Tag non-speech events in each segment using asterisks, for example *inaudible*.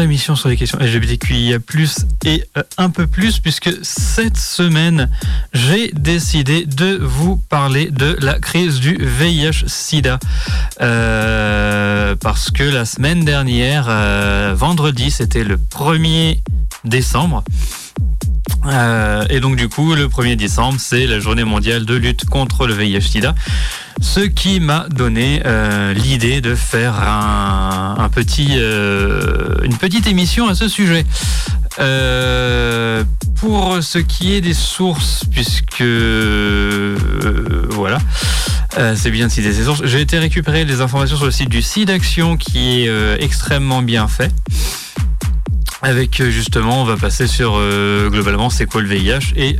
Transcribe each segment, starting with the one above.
Émission sur les questions LGBTQIA+, et euh, un peu plus, puisque cette semaine, j'ai décidé de vous parler de la crise du VIH-Sida. Euh, parce que la semaine dernière, euh, vendredi, c'était le 1er décembre, et donc du coup, le 1er décembre, c'est la journée mondiale de lutte contre le VIH-Sida ce qui m'a donné euh, l'idée de faire un, petit, euh, une petite émission à ce sujet. Euh, pour ce qui est des sources, puisque voilà, c'est bien de citer ces sources, j'ai été récupérer les informations sur le site du site d'action qui est extrêmement bien fait. Avec justement, on va passer sur globalement c'est quoi le VIH et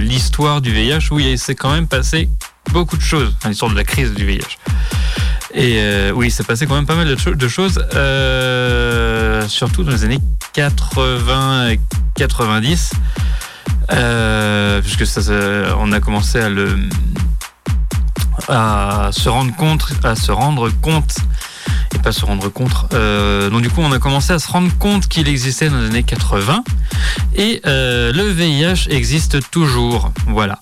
l'histoire du VIH où il s'est quand même passé beaucoup de choses, enfin, l'histoire de la crise du VIH. Et euh, oui, c'est passé quand même pas mal de, choses, euh, surtout dans les années 80 et 90, euh, puisque ça, on a commencé à le à se rendre compte, à se rendre compte et pas se rendre compte. donc du coup, on a commencé à se rendre compte qu'il existait dans les années 80 et le VIH existe toujours. Voilà.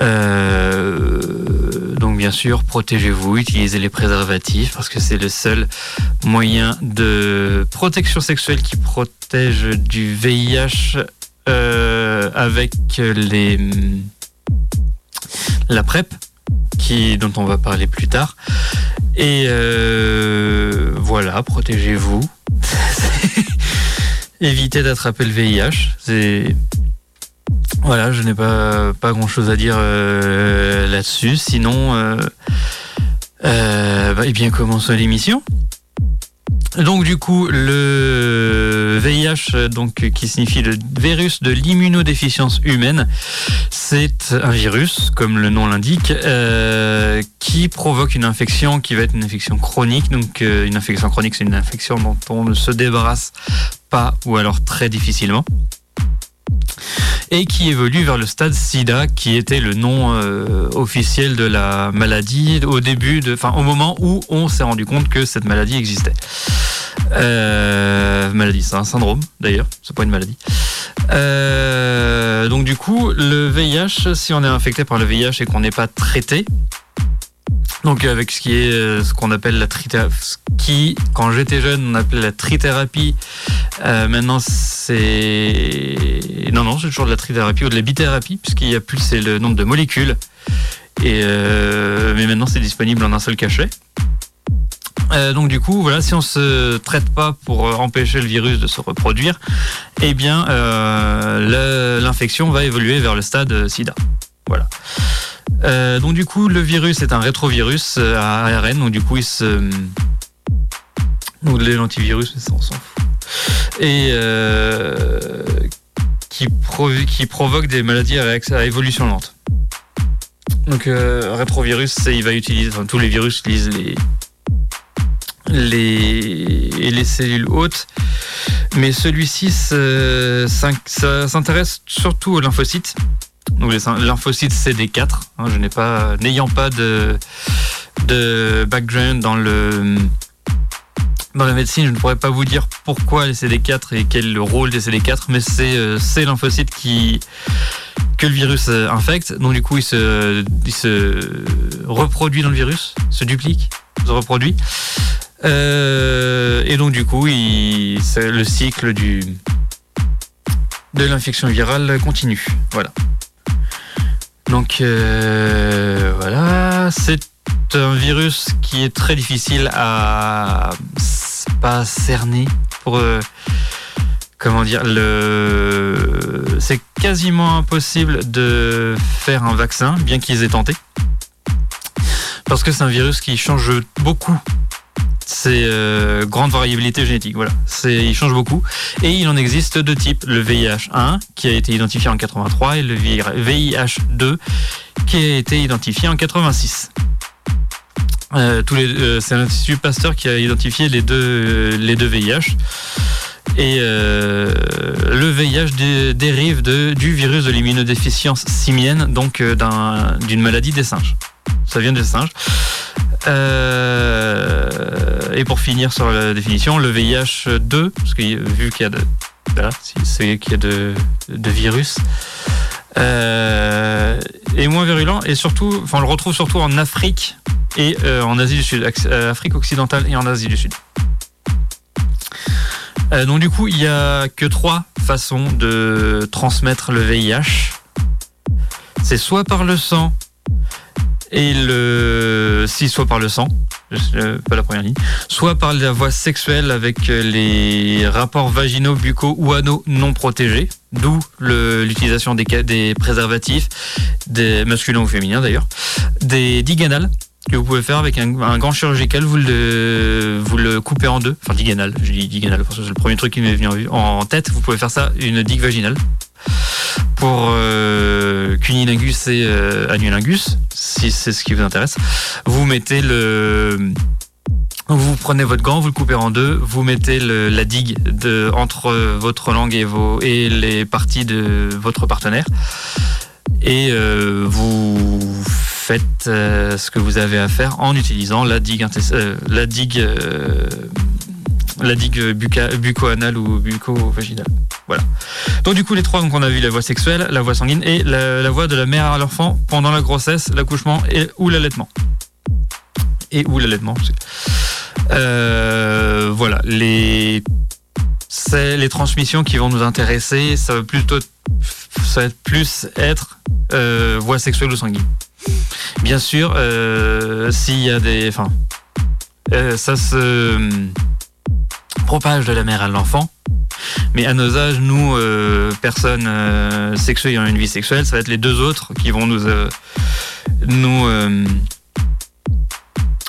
Euh, donc bien sûr, protégez-vous, utilisez les préservatifs parce que c'est le seul moyen de protection sexuelle qui protège du VIH euh, avec les la PrEP qui, dont on va parler plus tard. Et euh, voilà, protégez-vous. *laughs* Évitez d'attraper le VIH. Voilà, je n'ai pas, pas grand chose à dire euh, là-dessus. Sinon, eh bien, commençons l'émission. Donc du coup, le VIH, qui signifie le virus de l'immunodéficience humaine, c'est un virus, comme le nom l'indique, qui provoque une infection qui va être une infection chronique. Donc une infection chronique, c'est une infection dont on ne se débarrasse pas ou alors très difficilement et qui évolue vers le stade SIDA, qui était le nom euh, officiel de la maladie au début, enfin au moment où on s'est rendu compte que cette maladie existait. Euh, maladie, c'est un syndrome d'ailleurs, c'est pas une maladie. Euh, donc du coup, le VIH, si on est infecté par le VIH et qu'on n'est pas traité, donc avec ce qui est euh, ce qu'on appelle la trithérapie, qui quand j'étais jeune on appelait la trithérapie. Euh, maintenant c'est non non c'est toujours de la trithérapie ou de la bithérapie puisqu'il y a plus c'est le nombre de molécules. Euh, mais maintenant c'est disponible en un seul cachet. donc du coup, voilà, si on se traite pas pour empêcher le virus de se reproduire, eh bien, l'infection va évoluer vers le stade SIDA. Voilà. Euh, donc du coup, le virus est un rétrovirus euh, à ARN, donc du coup, il se... Donc l'antivirus, ça on s'en fout. Et euh, qui, provoque des maladies à, évolution lente. Donc rétrovirus, il va utiliser, enfin, tous les virus utilisent les, les, les cellules hautes. Mais celui-ci s'intéresse surtout aux lymphocytes. Donc lymphocytes CD4. Hein, n'ayant pas de, background dans le dans la médecine, je ne pourrais pas vous dire pourquoi les CD4 et quel est le rôle des CD4, mais c'est euh, ces qui que le virus euh, infecte. Donc du coup, il se, reproduit dans le virus, se duplique, se reproduit. Euh, et donc du coup, il, le cycle de l'infection virale continue. Voilà. Donc euh, voilà, c'est un virus qui est très difficile à pas cerner pour euh, comment dire le c'est quasiment impossible de faire un vaccin bien qu'ils aient tenté. Parce que c'est un virus qui change beaucoup c'est euh, grande variabilité génétique. Voilà, c'est il change beaucoup et il en existe deux types le VIH1 qui a été identifié en 83 et le VIH2 qui a été identifié en 86. Euh, tous euh, c'est l'Institut Pasteur qui a identifié les deux, les deux VIH. Et le VIH dérive du virus de l'immunodéficience simienne, donc d'une maladie des singes. Ça vient des singes. Et pour finir sur la définition, le VIH2, parce que vu qu'il y a de, virus, euh, est moins virulent et surtout, enfin, on le retrouve surtout en Afrique et euh, en Asie du Sud, euh, Afrique occidentale et en Asie du Sud. donc du coup, il n'y a que trois façons de transmettre le VIH. C'est soit par le sang, et le si soit par le sang, pas la première ligne, soit par la voie sexuelle avec les rapports vaginaux, buccaux ou anneaux non protégés, d'où l'utilisation des, des préservatifs, des masculins ou féminins d'ailleurs, des diganales que vous pouvez faire avec un, gant chirurgical, vous le, vous le coupez en deux, enfin diganal, je dis diganal parce que c'est le premier truc qui m'est venu en tête, vous pouvez faire ça, une digue vaginale pour euh, cunilingus et euh, annulingus, si c'est ce qui vous intéresse. Vous mettez le vous prenez votre gant, vous le coupez en deux, vous mettez la digue entre votre langue et les parties de votre partenaire. Et euh, vous faites euh, ce que vous avez à faire en utilisant la digue, la digue la digue bucco-anale ou bucco-vaginale. Voilà. Donc du coup, les trois, donc on a vu la voie sexuelle, la voie sanguine et la, voie de la mère à l'enfant pendant la grossesse, l'accouchement et ou l'allaitement. Et ou l'allaitement. Euh, voilà, les c'est les transmissions qui vont nous intéresser. Ça va plutôt ça va plus être euh, sexuelle ou sanguine. Bien sûr, euh, s'il y a des, enfin, ça se propage de la mère à l'enfant. Mais à nos âges, nous, euh, personnes euh, sexuées ayant une vie sexuelle, ça va être les deux autres qui vont nous, euh, nous,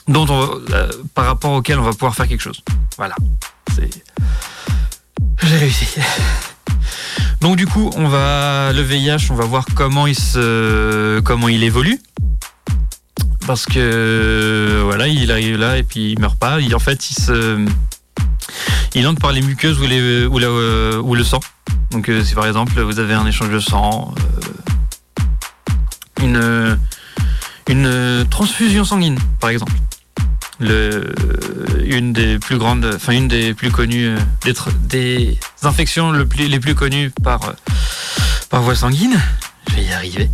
on par rapport auxquels on va pouvoir faire quelque chose. Voilà. J'ai réussi. *laughs* Donc du coup, on va le VIH, on va voir comment il se, comment il évolue parce que voilà, il arrive là et puis il meurt pas. Il, en fait, il se il entre par les muqueuses ou, euh, ou le sang. Donc euh, si par exemple vous avez un échange de sang, euh, une, une transfusion sanguine par exemple. Le, une des plus grandes, enfin une des plus connues, des, des infections les plus connues par, par voie sanguine. Je vais y arriver.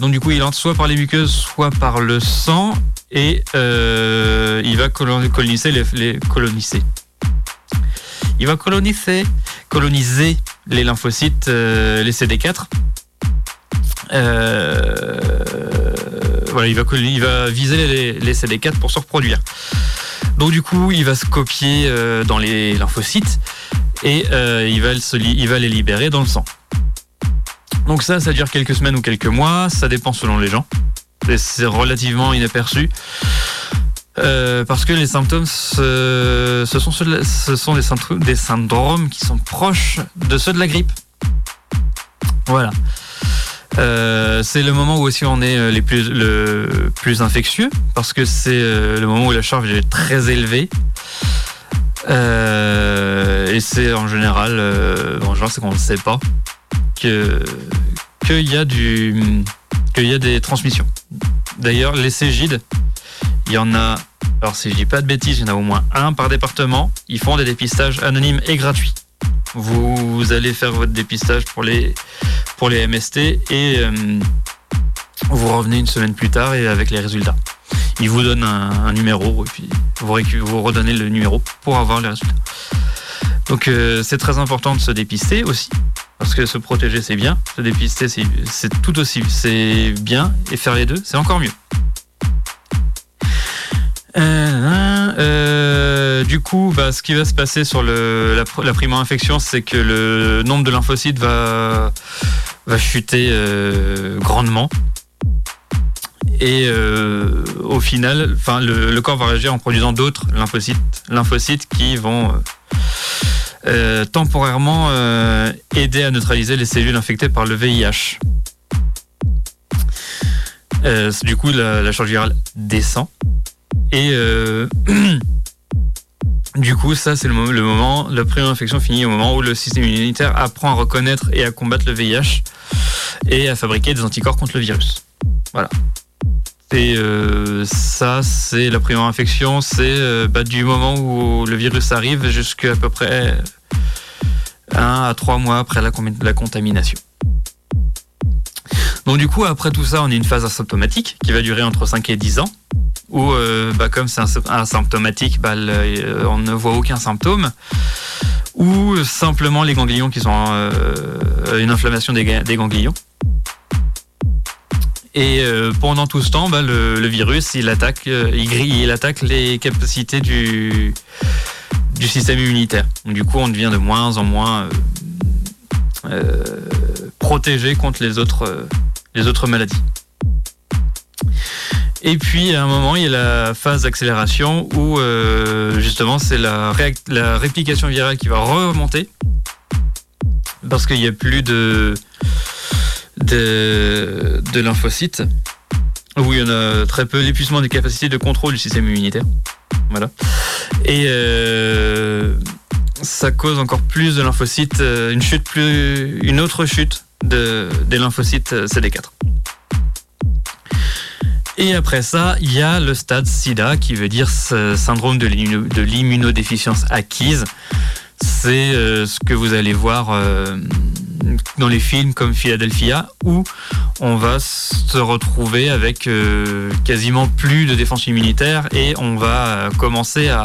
donc du coup, il entre soit par les muqueuses, soit par le sang et euh, il va coloniser les, coloniser. Il va coloniser, coloniser les lymphocytes, euh, les CD4. Euh, voilà, il va, viser les, CD4 pour se reproduire. Donc du coup, il va se copier dans les lymphocytes et il va les libérer dans le sang. Donc ça, ça dure quelques semaines ou quelques mois, ça dépend selon les gens c'est relativement inaperçu. Euh, parce que les symptômes, ce, sont, ce sont des, syndromes qui sont proches de ceux de la grippe. Voilà. Euh, c'est le moment où aussi on est euh, les plus, le plus infectieux, parce que c'est le moment où la charge est très élevée. et c'est en général, en général, c'est qu'on ne sait pas que qu'il y a du qu'il y a des transmissions. D'ailleurs, les Cégides, il y en a, alors si je dis pas de bêtises, il y en a au moins un par département. Ils font des dépistages anonymes et gratuits. Vous, allez faire votre dépistage pour les, pour les MST et euh, vous revenez une semaine plus tard et avec les résultats. Ils vous donnent un, numéro et puis vous, vous redonnez le numéro pour avoir les résultats. Donc euh, c'est très important de se dépister aussi. Parce que se protéger, c'est bien. Se dépister, c'est tout aussi bien. Et faire les deux, c'est encore mieux. Euh, euh, du coup, bah, ce qui va se passer sur le, la, primo-infection, c'est que le nombre de lymphocytes va, chuter euh, grandement. Et au final, le, le, corps va réagir en produisant d'autres lymphocytes, lymphocytes qui vont euh, temporairement euh, aider à neutraliser les cellules infectées par le VIH. Euh, du coup, la, charge virale descend. Et *clears throat* du coup, ça, c'est le, moment, le moment, la première infection finit au moment où le système immunitaire apprend à reconnaître et à combattre le VIH et à fabriquer des anticorps contre le virus. Voilà. Et ça, c'est la première infection, c'est bah, du moment où le virus arrive jusqu'à peu près 1 à 3 mois après la, contamination. Donc du coup, après tout ça, on a une phase asymptomatique qui va durer entre 5 et 10 ans, où euh, bah, comme c'est asymptomatique, bah, euh, on ne voit aucun symptôme, ou simplement les ganglions qui sont euh, une inflammation des, ganglions. Et pendant tout ce temps, bah, le, virus, il attaque, il grille, il attaque les capacités du, du système immunitaire. Du coup, on devient de moins en moins protégé contre les autres les autres maladies. Et puis à un moment, il y a la phase d'accélération où euh, justement c'est la, réplication virale qui va remonter parce qu'il n'y a plus de lymphocytes, où il y en a très peu, l'épuisement des capacités de contrôle du système immunitaire. Et euh, ça cause encore plus de lymphocytes, euh, une chute plus, une autre chute de, des lymphocytes euh, CD4. Et après ça, il y a le stade SIDA, qui veut dire syndrome de l'immunodéficience acquise. C'est euh, ce que vous allez voir euh, dans les films comme Philadelphia, où on va se retrouver avec quasiment plus de défense immunitaire et on va commencer à,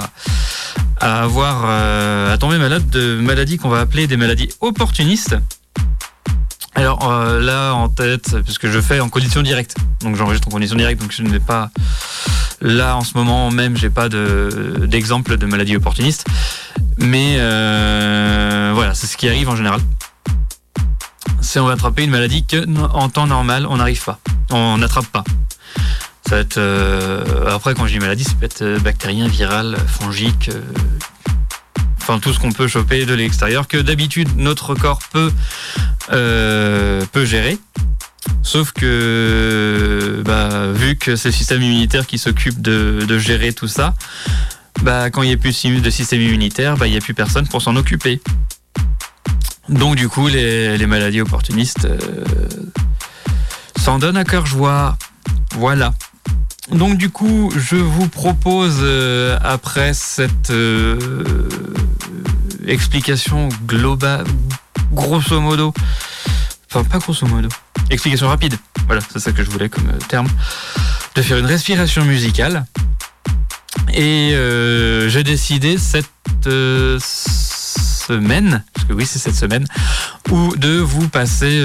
à avoir à tomber malade de maladies qu'on va appeler des maladies opportunistes alors euh, là en tête, puisque je fais en condition directe, donc j'enregistre en condition directe, donc je n'ai pas là en ce moment même, j'ai pas d'exemple de, maladie opportuniste, mais euh, voilà, c'est ce qui arrive en général. C'est on va attraper une maladie que en temps normal on n'arrive pas, on n'attrape pas. Ça va être euh, après quand je dis maladie, ça peut être bactérien, viral, fongique, enfin tout ce qu'on peut choper de l'extérieur, que d'habitude notre corps peut, euh, peut gérer. Sauf que, bah, vu que c'est le système immunitaire qui s'occupe de, gérer tout ça, bah, quand il n'y a plus de système immunitaire, bah, il n'y a plus personne pour s'en occuper. Donc du coup, les, maladies opportunistes euh, s'en donnent à cœur joie. Voilà. Donc du coup, je vous propose, euh, après cette euh, explication globale, grosso modo, enfin pas grosso modo, explication rapide, voilà, c'est ça que je voulais comme euh, terme, de faire une respiration musicale. Et j'ai décidé cette semaine, parce que oui c'est cette semaine, ou de vous passer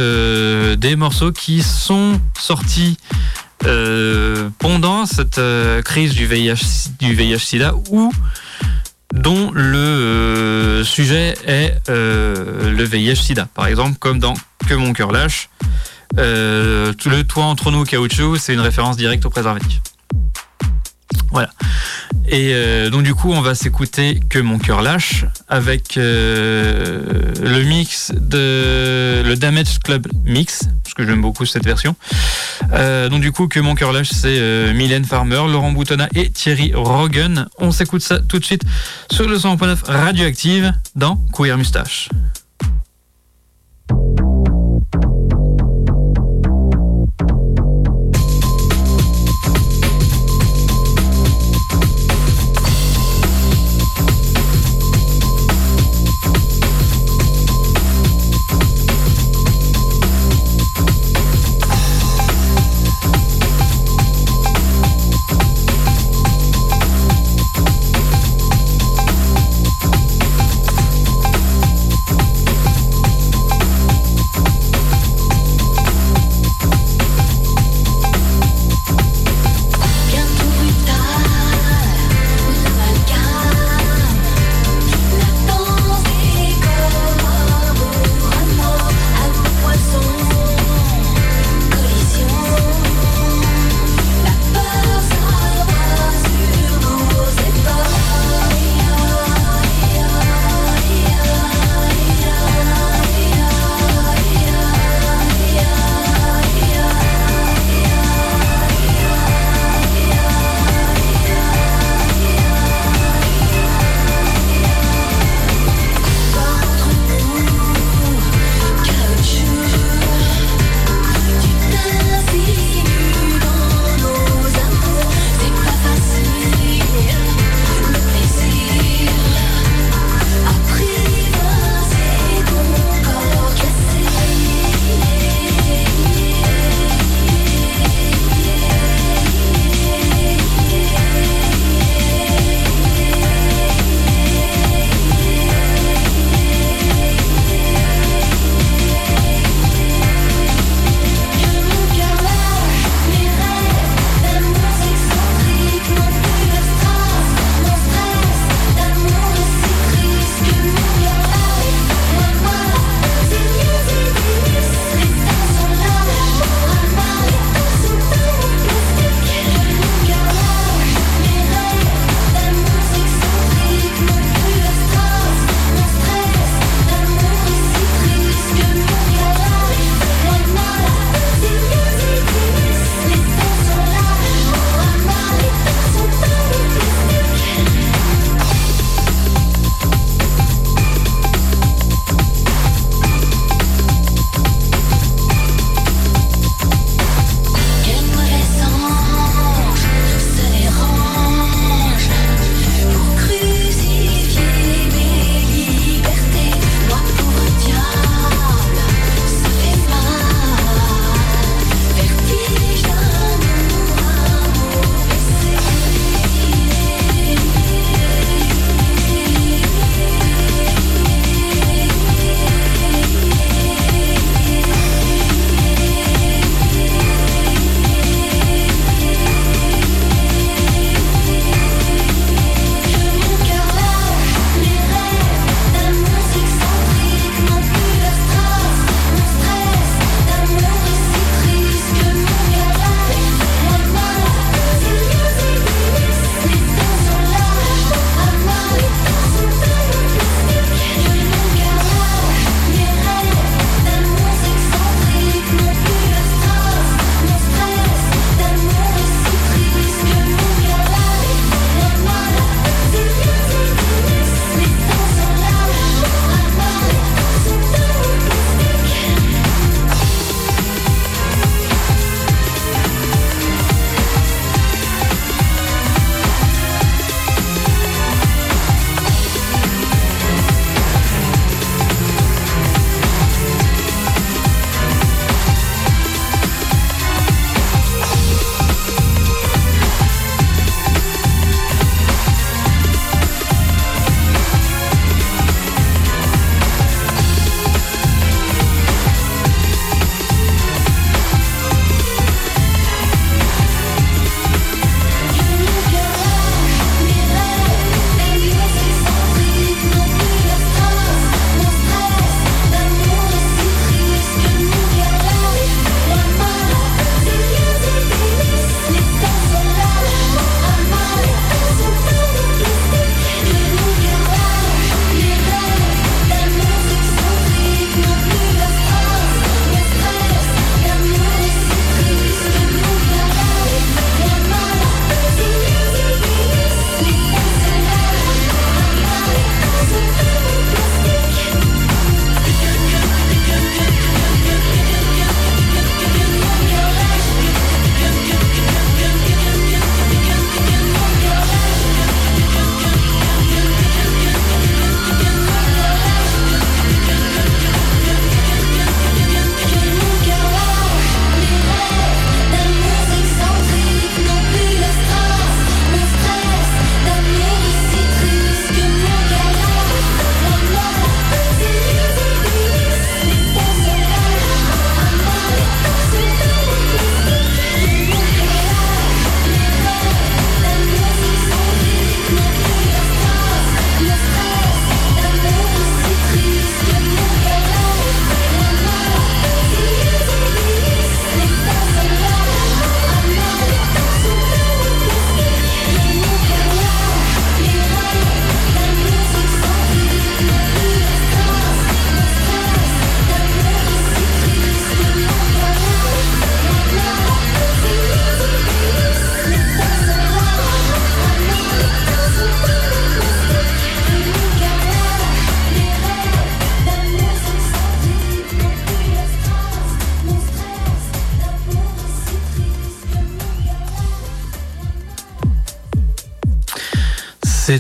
des morceaux qui sont sortis euh, pendant cette euh, crise du VIH, du VIH/SIDA ou dont le euh, sujet est le VIH/SIDA. Par exemple, comme dans Que mon cœur lâche, le toit entre nous caoutchouc, c'est une référence directe au préservatif. Voilà. Et euh, donc du coup, on va s'écouter que mon cœur lâche avec euh, le mix de le Damage Club Mix, parce que j'aime beaucoup cette version. Euh, donc du coup, que mon cœur lâche, c'est Mylène Farmer, Laurent Boutonnat et Thierry Rogan. On s'écoute ça tout de suite sur le 100.9 Radioactive dans Queer Mustache.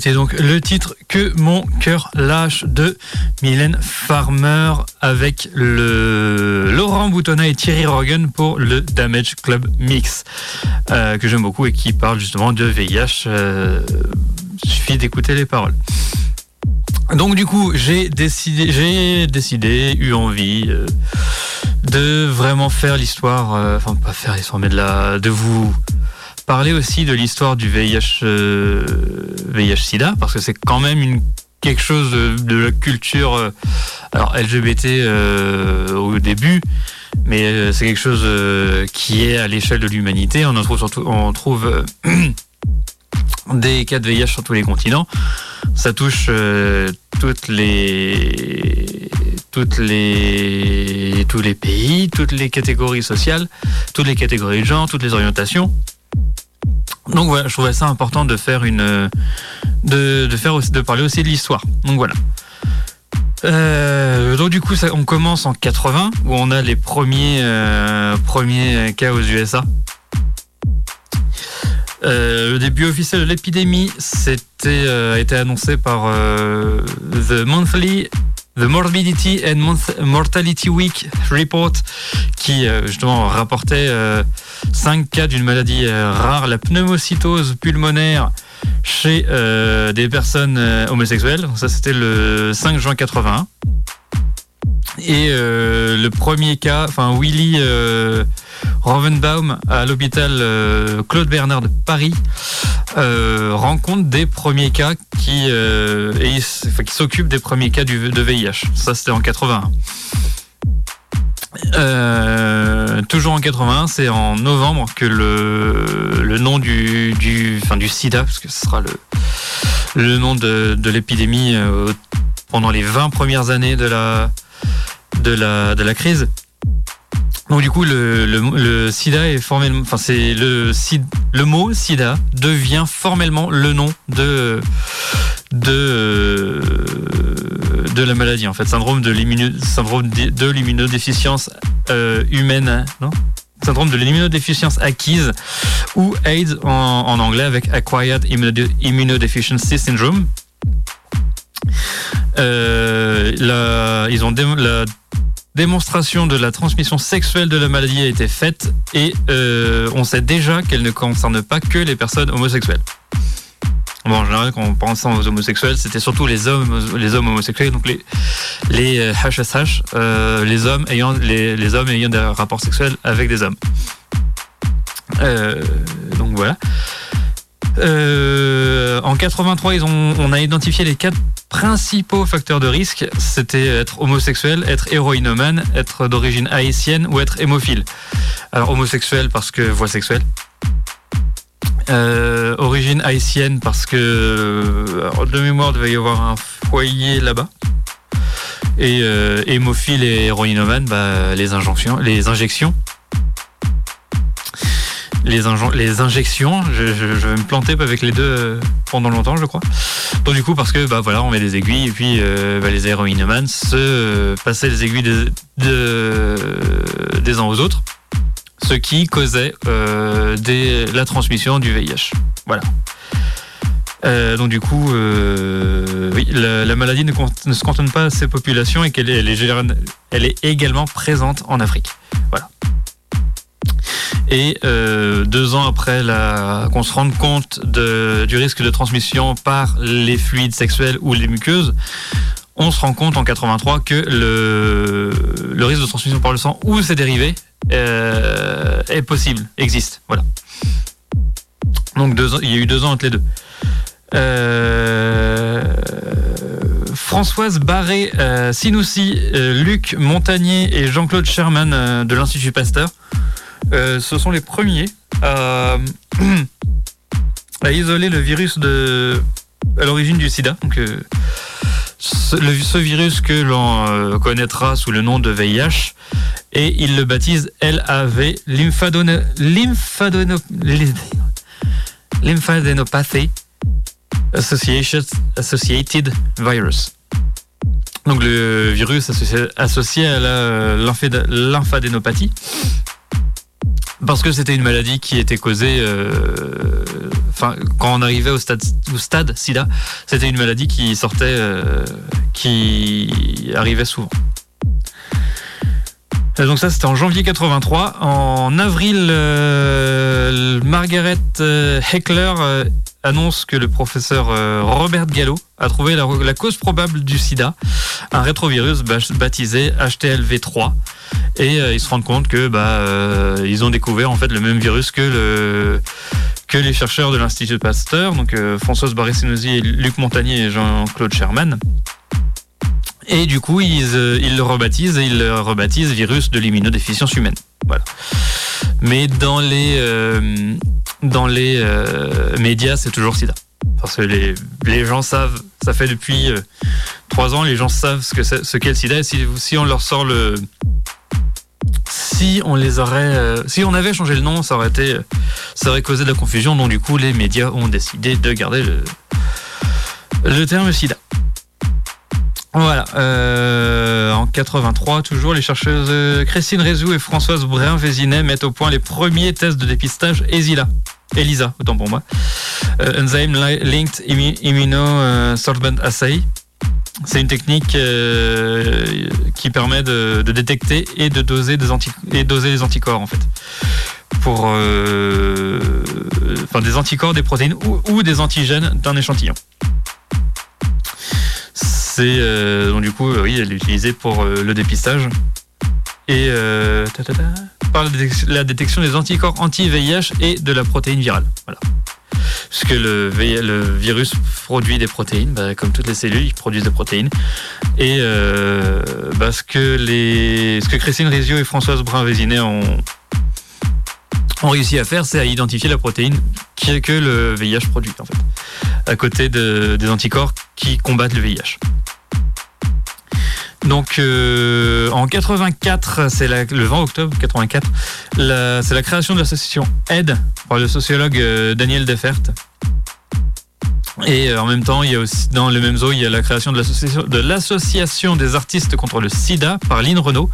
C'était donc le titre Que mon cœur lâche de Mylène Farmer avec le Laurent Boutonnat et Thierry Rogan pour le Damage Club Mix euh, que j'aime beaucoup et qui parle justement de VIH. Euh, suffit d'écouter les paroles. Donc du coup, j'ai décidé, j'ai décidé, eu envie euh, de vraiment faire l'histoire, euh, enfin pas faire l'histoire, mais de la, de vous parler aussi de l'histoire du VIH, euh, VIH/SIDA, parce que c'est quand même quelque chose de, la culture, euh, LGBT euh, au début, mais c'est quelque chose qui est à l'échelle de l'humanité. On trouve *clears throat* des cas de VIH sur tous les continents. Ça touche tous les pays, toutes les catégories sociales, toutes les catégories de genre, toutes les orientations. Donc voilà, je trouvais ça important de faire une, de, faire aussi, de parler aussi de l'histoire. Donc voilà. Euh, donc du coup, on commence en 80 où on a les premiers euh, premiers cas aux USA. Euh, le début officiel de l'épidémie, a été annoncé par The Monthly The Morbidity and Mortality Week Report, qui euh, justement rapportait 5 euh, cas d'une maladie euh, rare, la pneumocytose pulmonaire chez des personnes homosexuelles. Ça, c'était le 5 juin 81. Et le premier cas, enfin Willy Rovenbaum à l'hôpital euh, Claude Bernard de Paris euh, rencontre des premiers cas qui, euh, qui s'occupent des premiers cas du, de VIH. Ça, c'était en 81. toujours en 81, c'est en novembre que le, le nom du, du, enfin, du sida, parce que ce sera le, le nom de, de l'épidémie pendant les 20 premières années de la, de la, de la crise, donc du coup, le, le, SIDA est formellement, enfin c'est le le mot SIDA devient formellement le nom de de de la maladie en fait, syndrome de l'immunodéficience euh, humaine, non? Syndrome de l'immunodéficience acquise ou AIDS en, en anglais avec Acquired Immunodeficiency Syndrome. Euh, la, ils ont la démonstration de la transmission sexuelle de la maladie a été faite et euh, on sait déjà qu'elle ne concerne pas que les personnes homosexuelles. Bon, en général, quand on pense aux homosexuels, c'était surtout les hommes, les hommes homosexuels, donc les les HSH, euh, euh, les hommes ayant les, les, hommes ayant des rapports sexuels avec des hommes. donc voilà. Euh, en 83, ils ont, on a identifié les quatre principaux facteurs de risque. C'était être homosexuel, être héroïnomane, être d'origine haïtienne ou être hémophile. Alors homosexuel parce que voix sexuelle. Euh, origine haïtienne parce que de mémoire il devait y avoir un foyer là-bas. Et euh, hémophile et héroïnomane, bah, les injonctions, les injections les, injections. Je, vais me planter avec les deux euh, pendant longtemps, je crois. Donc du coup, parce que bah voilà, on met des aiguilles et puis euh, bah, les héroïnomans se euh, passaient les aiguilles de, des uns aux autres, ce qui causait la transmission du VIH. Voilà. donc du coup, la, maladie ne, se cantonne pas à ces populations et qu'elle est, elle est, elle est également présente en Afrique. Et euh, deux ans après qu'on se rende compte du risque de transmission par les fluides sexuels ou les muqueuses, on se rend compte en 83 que le, risque de transmission par le sang ou ses dérivés euh, est possible, existe. Voilà. Donc deux il y a eu deux ans entre les deux. Euh, Françoise Barré, Sinoussi, Luc Montagnier et Jean-Claude Sherman de l'Institut Pasteur euh, ce sont les premiers *clears throat* à, isoler le virus de, à l'origine du sida. Donc, euh, ce, virus que l'on euh, connaîtra sous le nom de VIH, et ils le baptisent LAV, lymphadenopathy associated virus. Donc le virus associé, à la parce que c'était une maladie qui était causée, euh, enfin, quand on arrivait au stade, au stade SIDA, c'était une maladie qui sortait, qui arrivait souvent. Donc ça c'était en janvier 83. En avril, Margaret Heckler annonce que le professeur Robert Gallo a trouvé la, cause probable du sida, un rétrovirus baptisé HTLV3. Et ils se rendent compte que bah, ils ont découvert en fait le même virus que le que les chercheurs de l'Institut Pasteur, donc Françoise et Luc Montagnier et Jean-Claude Sherman. Et du coup, ils, ils, le rebaptisent et ils le rebaptisent virus de l'immunodéficience humaine. Voilà. Mais dans les, euh, dans les euh, médias, c'est toujours sida. Parce que les, les, gens savent, ça fait depuis euh, trois ans, les gens savent ce ce qu'est le sida. Et si, si on leur sort le. Si on les aurait. si on avait changé le nom, ça aurait été. Ça aurait causé de la confusion. Donc, du coup, les médias ont décidé de garder le, le terme sida. Voilà. Euh, en 83, toujours, les chercheuses Christine Rézou et Françoise Brin-Vézinet mettent au point les premiers tests de dépistage ESILA. ELISA, autant pour moi. Euh, Enzyme Linked Immunosorbent Assay. C'est une technique euh, qui permet de, détecter et de doser, des les anticorps, en fait. Pour. Euh, enfin, des anticorps, des protéines ou des antigènes d'un échantillon. C'est euh, donc du coup, oui, elle est utilisée pour euh, le dépistage et euh, par la détection des anticorps anti-VIH et de la protéine virale. Voilà. Puisque le, virus produit des protéines, bah, comme toutes les cellules, ils produisent des protéines. Et ce, que que Christine Rizio et Françoise Brun-Vézinet ont, réussi à faire, c'est à identifier la protéine que le VIH produit, en fait, à côté de, des anticorps qui combattent le VIH. Donc euh, en 84, c'est le 20 octobre 84, c'est la création de l'association AID par le sociologue euh, Daniel Defert. Et euh, en même temps, il y a aussi dans le même zoo, il y a la création de l'association des artistes contre le SIDA par Lynn Renault.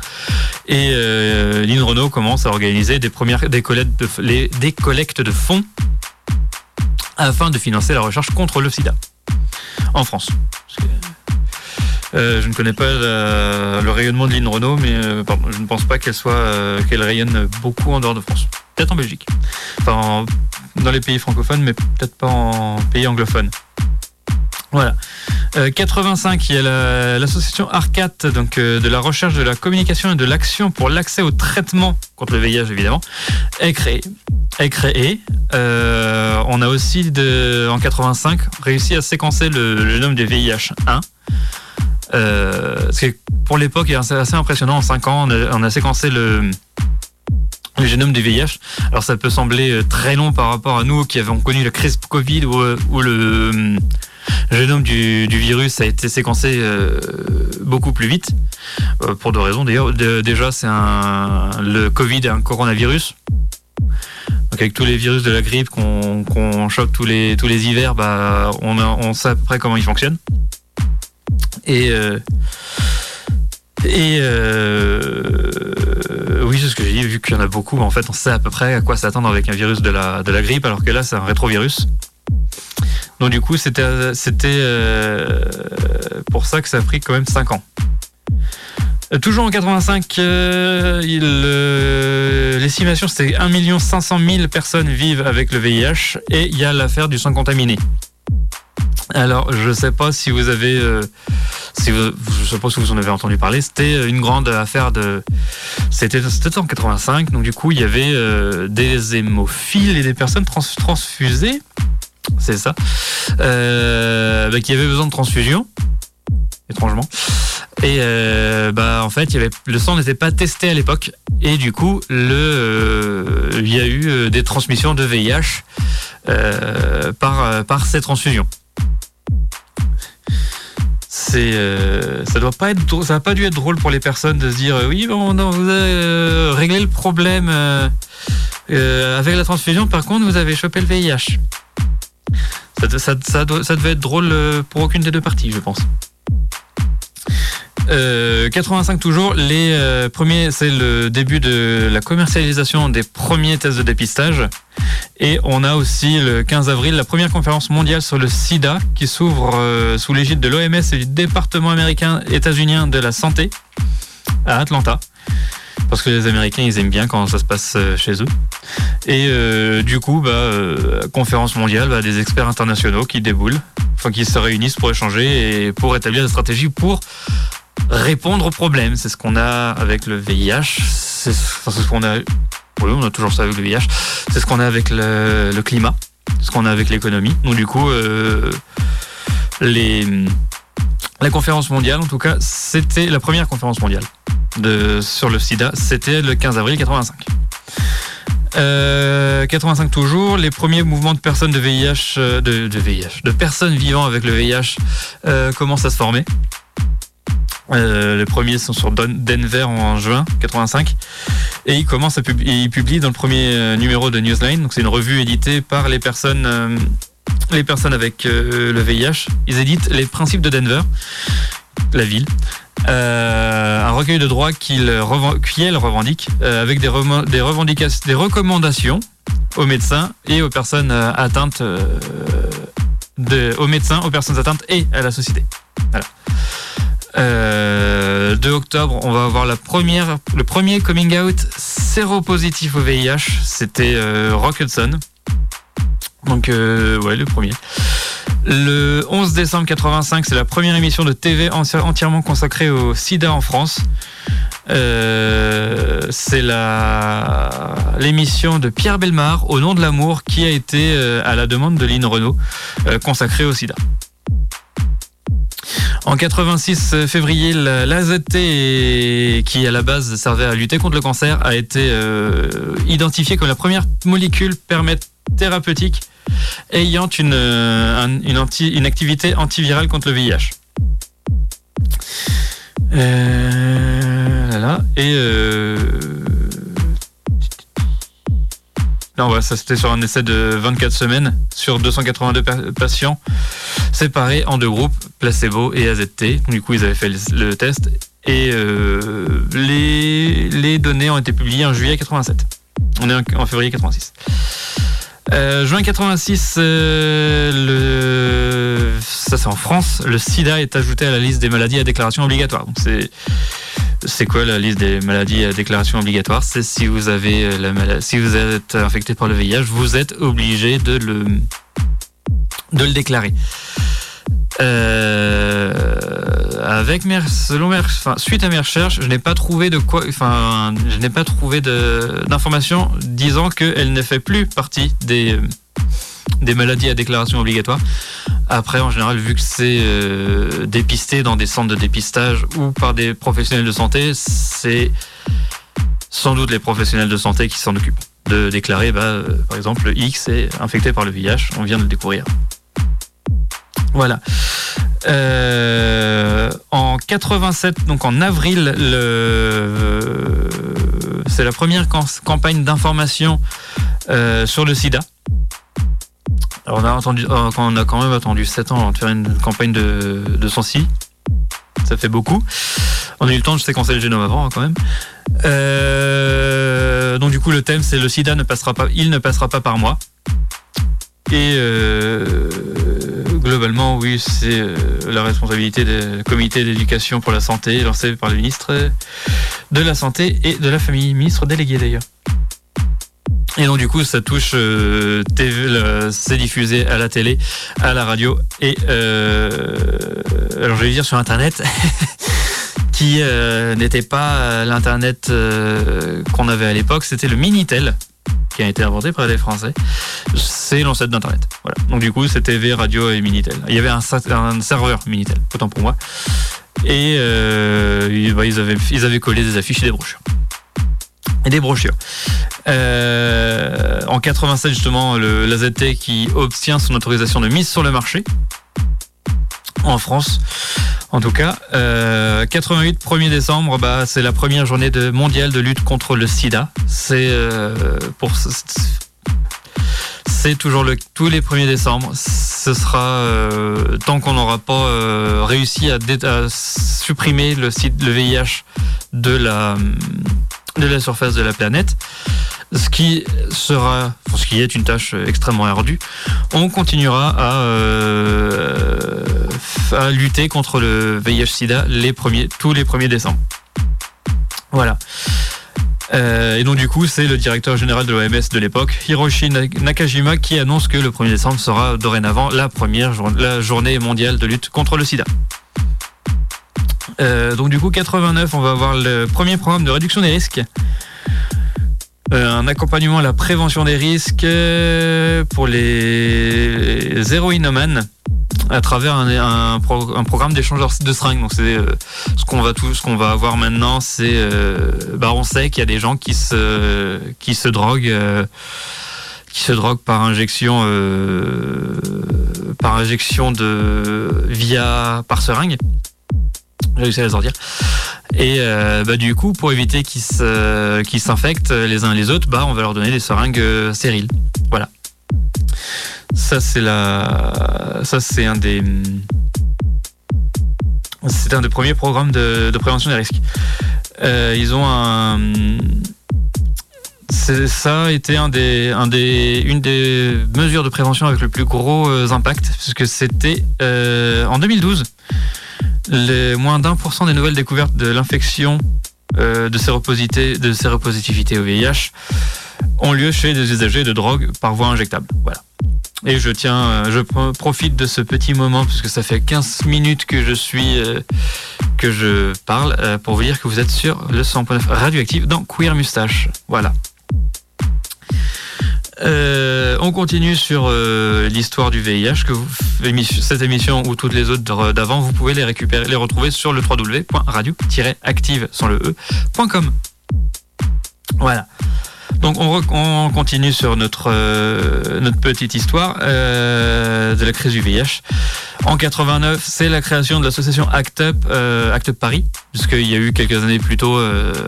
Et Lynn Renault commence à organiser des premières des collectes des collectes de fonds afin de financer la recherche contre le SIDA en France. Euh, je ne connais pas le rayonnement de Lynn Renault, mais euh, pardon, je ne pense pas qu'elle soit euh, qu'elle rayonne beaucoup en dehors de France. Peut-être en Belgique, enfin dans les pays francophones, mais peut-être pas en pays anglophones. Voilà. 85, il y a l'association ARCAT, donc de la recherche de la communication et de l'action pour l'accès au traitement contre le VIH, évidemment, est créée. Est créée. on a aussi, de, en 85, réussi à séquencer le, le génome du VIH-1. Euh, pour l'époque, c'est assez impressionnant. En 5 ans, on a, séquencé le, le génome du VIH. Alors ça peut sembler euh, très long par rapport à nous qui avons connu la crise Covid où, euh, le génome du, virus a été séquencé beaucoup plus vite, pour deux raisons d'ailleurs. déjà, c'est le Covid un coronavirus. Donc avec tous les virus de la grippe qu'on choque tous les tous les hivers, bah on, on sait à peu près comment ils fonctionnent. Et, euh, euh, oui, c'est ce que j'ai dit, vu qu'il y en a beaucoup, en fait, on sait à peu près à quoi s'attendre avec un virus de la, de la grippe, alors que là, c'est un rétrovirus. Donc du coup, c'était euh, pour ça que ça a pris quand même 5 ans. Toujours en 85, l'estimation c'était 1 500 000 personnes vivent avec le VIH et il y a l'affaire du sang contaminé. Alors, je ne sais pas si vous avez, euh, si je sais pas si vous en avez entendu parler. C'était une grande affaire de, c'était, en 85. Donc du coup, il y avait euh, des hémophiles et des personnes transfusées, c'est ça, euh, bah, qui avaient besoin de transfusion, étrangement. Et bah en fait, le sang n'était pas testé à l'époque, et du coup, il y a eu des transmissions de VIH par ces transfusions euh, ça doit pas être ça a pas dû être drôle pour les personnes de se dire oui bon non, vous avez euh, réglé le problème euh, avec la transfusion. Par contre vous avez chopé le VIH ça, ça, devait être drôle pour aucune des deux parties je pense 85 toujours, les premiers, c'est le début de la commercialisation des premiers tests de dépistage. Et on a aussi le 15 avril la première conférence mondiale sur le sida qui s'ouvre sous l'égide de l'OMS et du département américain états-unien de la santé à Atlanta parce que les Américains ils aiment bien quand ça se passe euh, chez eux. Et euh, du coup, bah, euh, conférence mondiale, bah, des experts internationaux qui déboulent, enfin qui se réunissent pour échanger et pour établir des stratégies pour répondre aux problèmes. C'est ce qu'on a avec le VIH. C'est ce qu'on a. On a toujours ça avec le VIH. C'est ce qu'on a avec le, climat. Ce qu'on a avec l'économie. Donc du coup, les la conférence mondiale, en tout cas, c'était la première conférence mondiale sur le sida. C'était le 15 avril 85. 85 euh, toujours, les premiers mouvements de personnes de VIH, euh, de, VIH, de personnes vivant avec le VIH euh, commencent à se former. Les premiers sont sur Denver en juin 85 et ils commencent à publier, ils publient dans le premier numéro de Newsline. Donc c'est une revue éditée par les personnes les personnes avec euh, le VIH, ils éditent les principes de Denver, la ville. Euh, un recueil de droits qu'ils revendiquent euh, avec des, des, revendications, des recommandations aux médecins et aux personnes atteintes aux médecins, aux personnes atteintes et à la société. Voilà. 2 octobre, on va avoir le premier coming out séropositif au VIH. C'était Rock Hudson. Donc, euh, ouais, le premier. Le 11 décembre 85, c'est la première émission de TV entièrement consacrée au sida en France. Euh, c'est la l'émission de Pierre Belmar, Au nom de l'amour, qui a été, euh, à la demande de Lynn Renault, consacrée au sida. En 86 février, l'AZT, qui à la base servait à lutter contre le cancer, a été identifiée comme la première molécule permettre thérapeutique ayant une, euh, une, activité antivirale contre le VIH. Euh, Et euh, ça c'était sur un essai de 24 semaines sur 282 patients séparés en deux groupes, placebo et AZT. Du coup, ils avaient fait le, test et euh, les, données ont été publiées en juillet 87. On est en février 86. Euh, juin 86, euh, ça c'est en France, le sida est ajouté à la liste des maladies à déclaration obligatoire. Donc c'est c'est quoi la liste des maladies à déclaration obligatoire C'est si vous avez euh, la maladie, si vous êtes infecté par le VIH, vous êtes obligé de le de le déclarer. Euh, avec mes, suite à mes recherches, je n'ai pas trouvé de quoi, enfin, je n'ai pas trouvé d'informations disant qu'elle ne fait plus partie des des maladies à déclaration obligatoire. Après, en général, vu que c'est euh, dépisté dans des centres de dépistage ou par des professionnels de santé, c'est sans doute les professionnels de santé qui s'en occupent de déclarer, bah, euh, par exemple, X est infecté par le VIH, on vient de le découvrir. Voilà. Euh, en 87, donc en avril, le, c'est la première campagne d'information sur le sida. On a, entendu, euh, on a quand même attendu 7 ans avant faire une campagne de, de. Ça fait beaucoup. On a eu le temps de séquencer le génome avant quand même. donc du coup le thème c'est le sida ne passera pas, il ne passera pas par moi. Et euh, globalement, oui, c'est euh, la responsabilité du comité d'éducation pour la santé lancé par le ministre de la Santé et de la Famille, ministre délégué d'ailleurs. Et donc du coup, ça touche euh, TV, c'est diffusé à la télé, à la radio et alors je vais dire sur Internet. *laughs* qui n'était pas l'internet qu'on avait à l'époque, c'était le Minitel qui a été inventé par les Français. C'est l'ancêtre d'Internet. Voilà. Donc du coup, c'est TV, radio et Minitel. Il y avait un, serveur Minitel, autant pour moi. Et euh, bah, ils, avaient, ils avaient collé des affiches et des brochures. Et des brochures. Euh, en 87, justement, le, l'AZT qui obtient son autorisation de mise sur le marché en France. En tout cas, 88, euh, 1er décembre, bah, c'est la première journée de, mondiale de lutte contre le sida. C'est euh, pour c'est toujours le, tous les 1er décembre. Ce sera tant qu'on n'aura pas réussi à, supprimer le le VIH de la, de la surface de la planète. Ce qui sera, ce qui est une tâche extrêmement ardue, on continuera à, euh, lutter contre le VIH/SIDA les premiers, tous les 1er décembre. Voilà. Euh, et donc du coup, c'est le directeur général de l'OMS de l'époque, Hiroshi Nakajima, qui annonce que le 1er décembre sera dorénavant la première la journée mondiale de lutte contre le sida. Euh, donc du coup, 89, on va avoir le premier programme de réduction des risques. Euh, un accompagnement à la prévention des risques pour les héroïnomanes à travers un, programme d'échange de seringues. Donc euh, ce qu'on va avoir maintenant, c'est euh, bah on sait qu'il y a des gens qui se droguent euh, qui se droguent par injection par injection de via par seringue. J'ai réussi à les dire. Et bah, du coup, pour éviter qu'ils s'infectent les uns les autres, bah, on va leur donner des seringues stériles. Voilà. Ça, c'est la. Ça, c'est un des. C'est un des premiers programmes de, prévention des risques. Euh, ils ont un. Ça a été un des, un des, une des mesures de prévention avec le plus gros euh, impact, puisque c'était euh, en 2012. Les moins d'un pour cent des nouvelles découvertes de l'infection de, séropositivité, de séropositivité au VIH ont lieu chez des usagers de drogue par voie injectable. Voilà. Et je tiens, euh, je profite de ce petit moment puisque ça fait 15 minutes que je suis, euh, que je parle euh, pour vous dire que vous êtes sur le 100.9 radioactif dans Queer Mustache. Voilà. On continue sur l'histoire du VIH que vous, cette émission ou toutes les autres d'avant, vous pouvez les récupérer, les retrouver sur le www.radio-active sans le e.com. Voilà. Donc on, continue sur notre, euh, petite histoire euh, de la crise du VIH. En 89, c'est la création de l'association ACT UP, euh, ACT UP Paris, puisqu'il y a eu quelques années plus tôt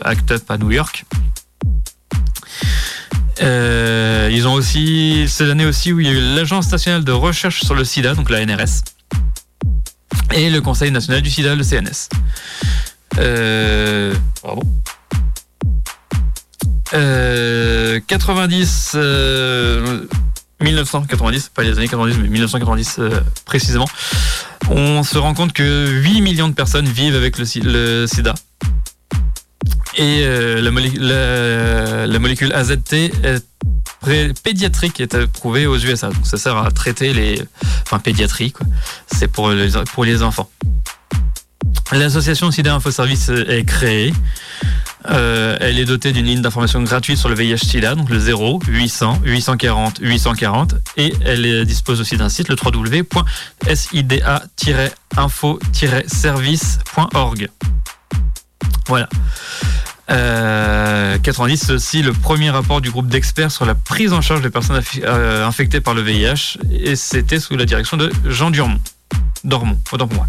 ACT UP à New York. Ils ont aussi, c'est l'année aussi où il y a eu l'Agence nationale de recherche sur le sida, donc la NRS, et le Conseil national du sida, le CNS. Euh, bravo. 90, euh, 1990, euh, pas les années 90, mais 1990 euh, précisément, on se rend compte que 8 millions de personnes vivent avec le, sida. Et la, molécule AZT pédiatrique est approuvée aux USA. Donc ça sert à traiter les... Enfin, pédiatrie, C'est pour les, pour les enfants. L'association SIDA Info Service est créée. Euh, elle est dotée d'une ligne d'information gratuite sur le VIH-Sida, donc le 0 800 840 840, et elle dispose aussi d'un site, le www.sida-info-service.org. Voilà. Euh, 90, c'est aussi le premier rapport du groupe d'experts sur la prise en charge des personnes euh, infectées par le VIH, et c'était sous la direction de Jean Durmont. Dormont, autant pour moi.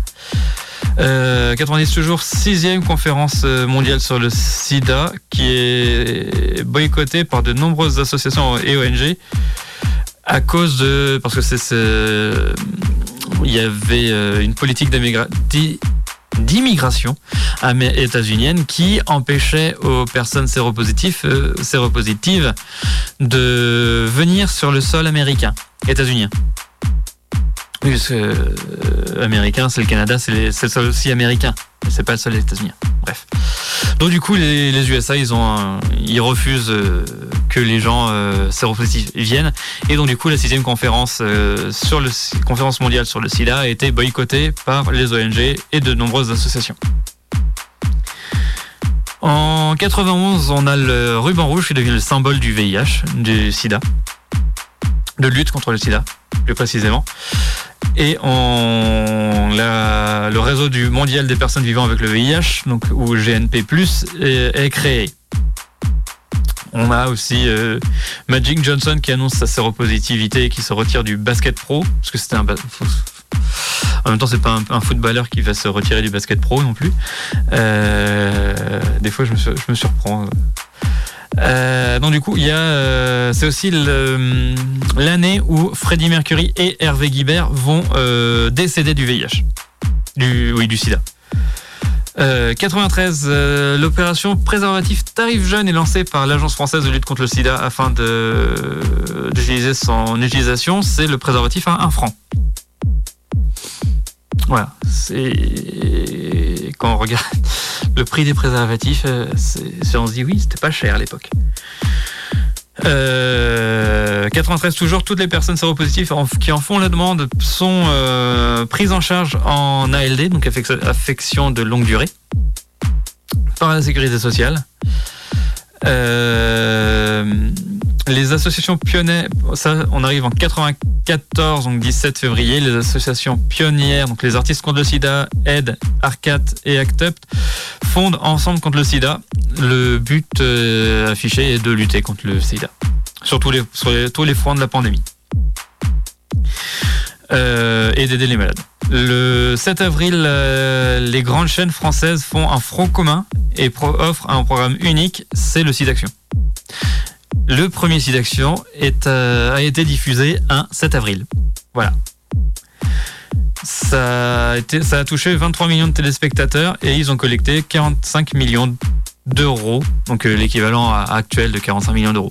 90 euh, toujours, sixième conférence euh, mondiale sur le sida qui est boycottée par de nombreuses associations et ONG à cause de... parce que c'est... Il y avait une politique d'immigration états-unienne qui empêchait aux personnes séropositives, séropositives de venir sur le sol américain, états-unien. Oui, euh, américain, c'est le Canada, c'est le sol aussi américain. C'est pas le seul des États-Unis. Bref. Donc du coup, les, USA, ils ont, ils refusent euh, que les gens euh, séropositifs viennent. Et donc du coup, la sixième conférence euh, sur le conférence mondiale sur le SIDA a été boycottée par les ONG et de nombreuses associations. En 91, on a le ruban rouge qui devient le symbole du VIH, du SIDA, de lutte contre le SIDA, plus précisément. Et on, le réseau du mondial des personnes vivant avec le VIH, donc ou GNP+, est, créé. On a aussi euh, Magic Johnson qui annonce sa séropositivité et qui se retire du basket pro, parce que c'était un en même temps, c'est pas un, footballeur qui va se retirer du basket pro non plus. Euh, des fois, je me, surprends. Euh, du coup, c'est aussi l'année où Freddie Mercury et Hervé Guibert vont décéder du VIH, du oui du SIDA. Euh, 93, euh, l'opération préservatif tarif jeune est lancée par l'Agence française de lutte contre le SIDA afin d'utiliser son utilisation. C'est le préservatif à 1 franc. Voilà, c'est quand on regarde le prix des préservatifs, euh, on se dit oui, c'était pas cher à l'époque. Euh, 93 toujours, toutes les personnes séropositives qui en font la demande sont euh, prises en charge en ALD, donc affec- affection de longue durée, par la sécurité sociale. Euh, les associations pionnières, ça, on arrive en 94, donc 17 février, les associations pionnières, donc les artistes contre le sida, AID, ARCAT et ACT UP, fondent ensemble contre le sida. Le but euh, affiché est de lutter contre le sida, sur tous les fronts de la pandémie. Euh, et d'aider les malades. Le 7 avril, euh, les grandes chaînes françaises font un front commun et offrent un programme unique, c'est le SIDAction. Le premier SIDAction est, euh, a été diffusé un 7 avril. Voilà. Ça a, touché 23 millions de téléspectateurs et ils ont collecté 45 millions d'euros, donc euh, l'équivalent actuel de 45 millions d'euros.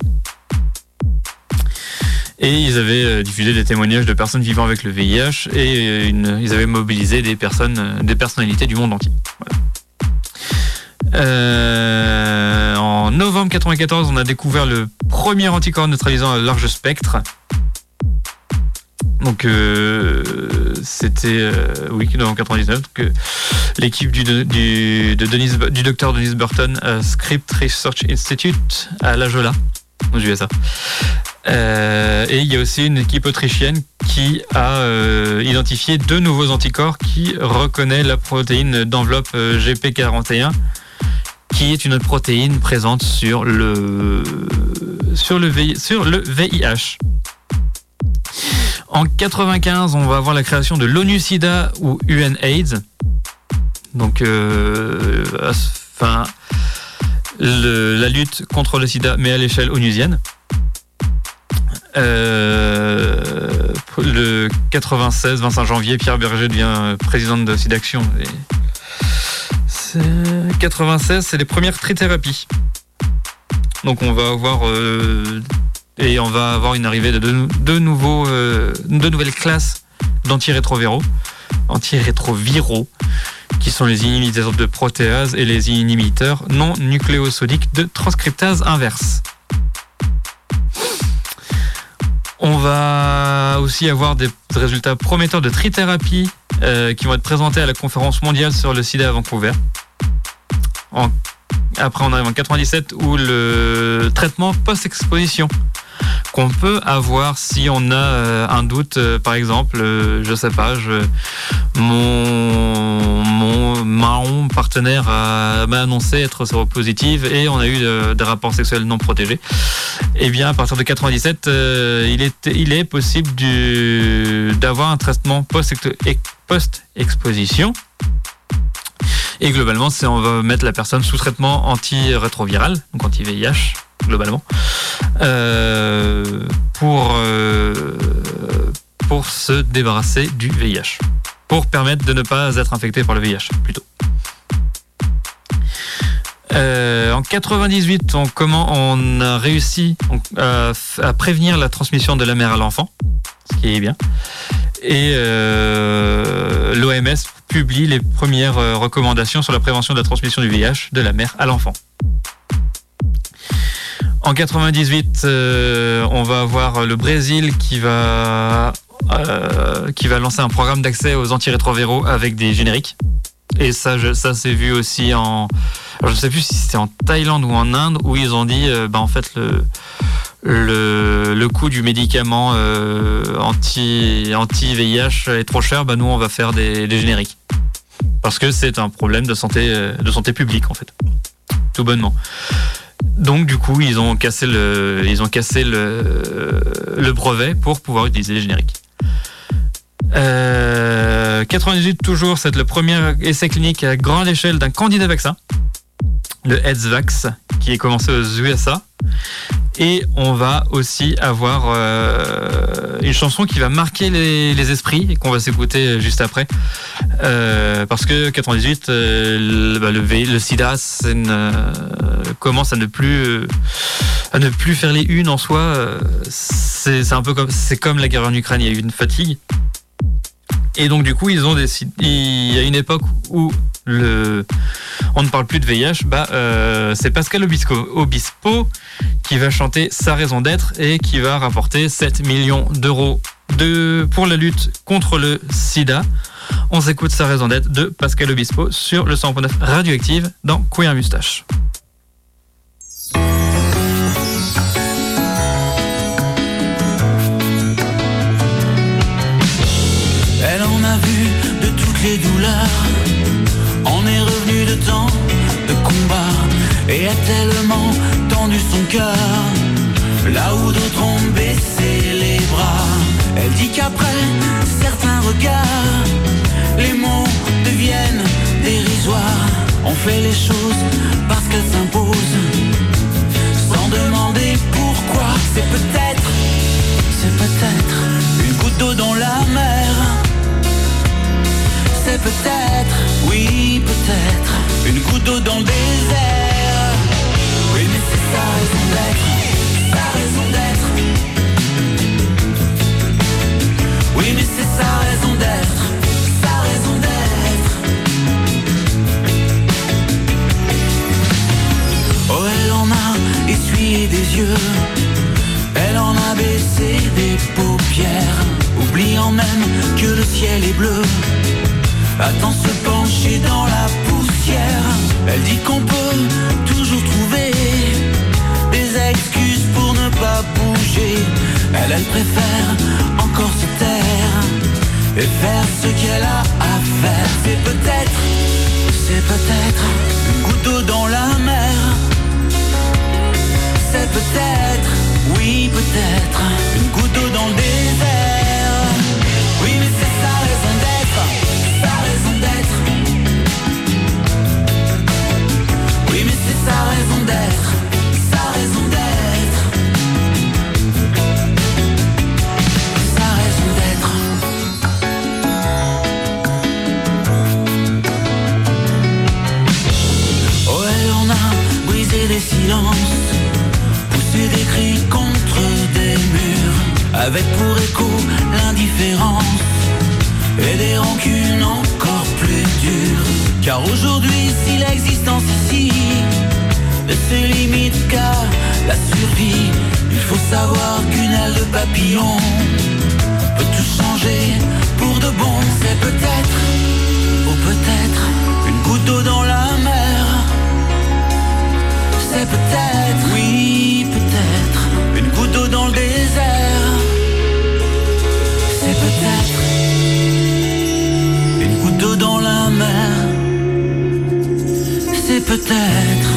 Et ils avaient euh, diffusé des témoignages de personnes vivant avec le VIH et euh, ils avaient mobilisé des personnes, euh, des personnalités du monde entier. En novembre 94, on a découvert le premier anticorps neutralisant à large spectre. Donc c'était euh, oui en 99 donc, euh, l'équipe du, du, de docteur Denise Burton Script Research Institute à La Jolla aux USA. Euh, et il y a aussi une équipe autrichienne qui a euh, identifié deux nouveaux anticorps qui reconnaît la protéine d'enveloppe euh, GP41 qui est une autre protéine présente sur le sur le sur le VIH. En 95, on va avoir la création de l'ONU-SIDA ou UNAIDS. Donc, euh, enfin, la lutte contre le SIDA, mais à l'échelle onusienne. Euh, le 96, 25 janvier, Pierre Berger devient présidente de SIDAction. Et c'est- 96, c'est les premières trithérapies. Donc on va avoir euh, et on va avoir une arrivée de deux, nouveaux, euh, deux nouvelles classes d'antirétroviraux, antirétroviraux, qui sont les inhibiteurs de protéase et les inhibiteurs non nucléosodiques de transcriptase inverse. On va aussi avoir des résultats prometteurs de trithérapie euh, qui vont être présentés à la conférence mondiale sur le sida à Vancouver. Après, on arrive en 97 où le traitement post-exposition qu'on peut avoir si on a euh, un doute, euh, par exemple, euh, je sais pas, je, mon, mon marron partenaire m'a annoncé être séropositive et on a eu des rapports sexuels non protégés. Eh bien, à partir de 97, euh, il, est, il est possible d'avoir un traitement post-ex- post-exposition. Et globalement, on va mettre la personne sous traitement antirétroviral, donc anti-VIH, globalement, euh, pour, euh, pour se débarrasser du VIH. Pour permettre de ne pas être infecté par le VIH, plutôt. Euh, en 98, on, a réussi à, prévenir la transmission de la mère à l'enfant, ce qui est bien. Et l'OMS publie les premières recommandations sur la prévention de la transmission du VIH de la mère à l'enfant. En 98, euh, on va avoir le Brésil qui va euh, lancer un programme d'accès aux antirétroviraux avec des génériques. Et ça, je- ça vu aussi en, je ne sais plus si c'était en Thaïlande ou en Inde où ils ont dit, euh, bah en fait le coût du médicament euh, anti anti VIH est trop cher, bah nous on va faire des, des génériques parce que c'est un problème de santé de santé publique en fait, tout bonnement. Donc du coup ils ont cassé le brevet pour pouvoir utiliser les génériques. Euh, 98 toujours, c'est le premier essai clinique à grande échelle d'un candidat vaccin, le EDSVAX, qui est commencé aux USA. Et on va aussi avoir euh, une chanson qui va marquer les, esprits et qu'on va s'écouter juste après. Euh, parce que 98, euh, bah, le, le, sida commence à ne plus à ne plus faire les unes en soi. C'est un peu comme c'est comme la guerre en Ukraine, il y a eu une fatigue. Et donc du coup, ils ont décidé. Il y a une époque où on ne parle plus de VIH. Bah, euh, c'est Pascal Obispo, qui va chanter sa raison d'être et qui va rapporter 7 millions d'euros de pour la lutte contre le SIDA. On s'écoute sa raison d'être de Pascal Obispo sur le 100.9 radioactive dans Queer Moustache. les douleurs. De combat et a tellement tendu son cœur. Là où d'autres ont baissé les bras, elle dit qu'après certains regards, les mots deviennent dérisoires. On fait les choses parce qu'elles s'imposent, sans demander pourquoi. C'est peut-être, c'est peut-être une goutte d'eau dans la mer c'est peut-être, oui peut-être, d'eau dans le désert. Oui mais c'est sa raison d'être, sa raison d'être. Oui mais c'est sa raison d'être, sa raison d'être. Oh elle en a essuyé des yeux, elle en a baissé des paupières, oubliant même que le ciel est bleu Attends Elle dit qu'on peut toujours trouver des excuses pour ne pas bouger. Elle, elle préfère encore se taire et faire ce qu'elle a à faire. C'est peut-être, c'est peut-être une goutte d'eau dans la mer. C'est peut-être, oui peut-être, une goutte d'eau dans le désert. Avec pour écho l'indifférence et des rancunes encore plus dures. Car aujourd'hui, si l'existence ici ne se limite qu'à la survie. Il faut savoir qu'une aile de papillon peut tout changer pour de bon. C'est peut-être, ou peut-être, une goutte d'eau dans la mer. C'est peut-être, oui, peut-être, une goutte d'eau dans le désert. Peut-être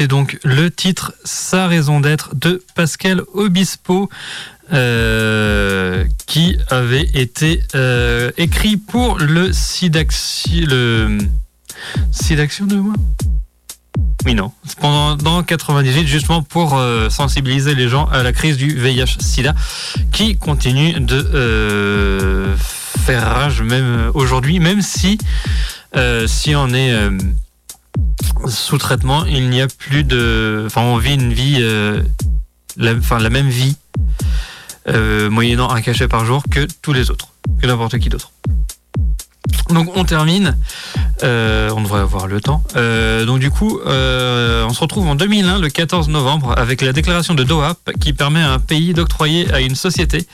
C'était donc le titre Sa raison d'être de Pascal Obispo. Euh, qui avait été euh, écrit pour le SIDAction le SIDAction de moi? Oui non pendant dans 98 justement pour euh, sensibiliser les gens à la crise du VIH/SIDA qui continue de faire rage même aujourd'hui même si si on est sous traitement, il n'y a plus de. Enfin, on vit une vie. Euh, enfin, la même vie euh, moyennant un cachet par jour que tous les autres, que n'importe qui d'autre. Donc on termine, euh, on devrait avoir le temps. Euh, donc du coup, euh, on se retrouve en 2001, le 14 novembre, avec la déclaration de Doha qui permet à un pays d'octroyer à une société,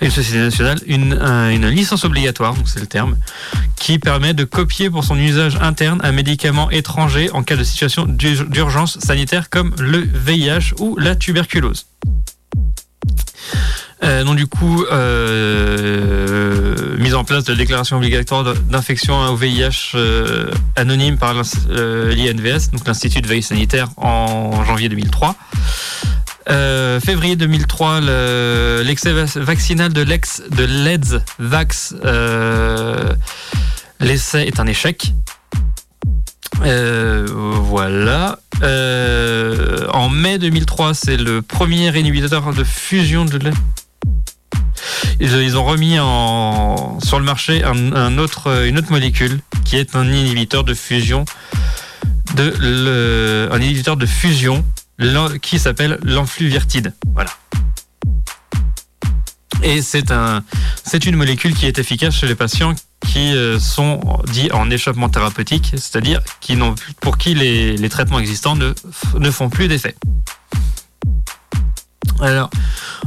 à une société nationale, une, un- une licence obligatoire, donc c'est le terme, qui permet de copier pour son usage interne un médicament étranger en cas de situation d'ur- d'urgence sanitaire comme le VIH ou la tuberculose. Euh, donc du coup, euh, mise en place de déclaration obligatoire d'infection au VIH euh, anonyme par l'ins- euh, l'INVS, donc l'Institut de veille sanitaire, en janvier 2003. Euh, février 2003, le- l'excès vac- vaccinal de l'ex de l'EDS Vax, l'essai est un échec. Voilà. En mai 2003, c'est le premier inhibiteur de fusion de ils, ont remis sur le marché une autre molécule qui est un inhibiteur de fusion un inhibiteur de fusion qui s'appelle l'enfluvirtide. Voilà. Et c'est un, c'est une molécule qui est efficace chez les patients qui euh, sont dits en échappement thérapeutique, c'est-à-dire qui n'ont pour qui les, traitements existants ne font plus d'effet. Alors,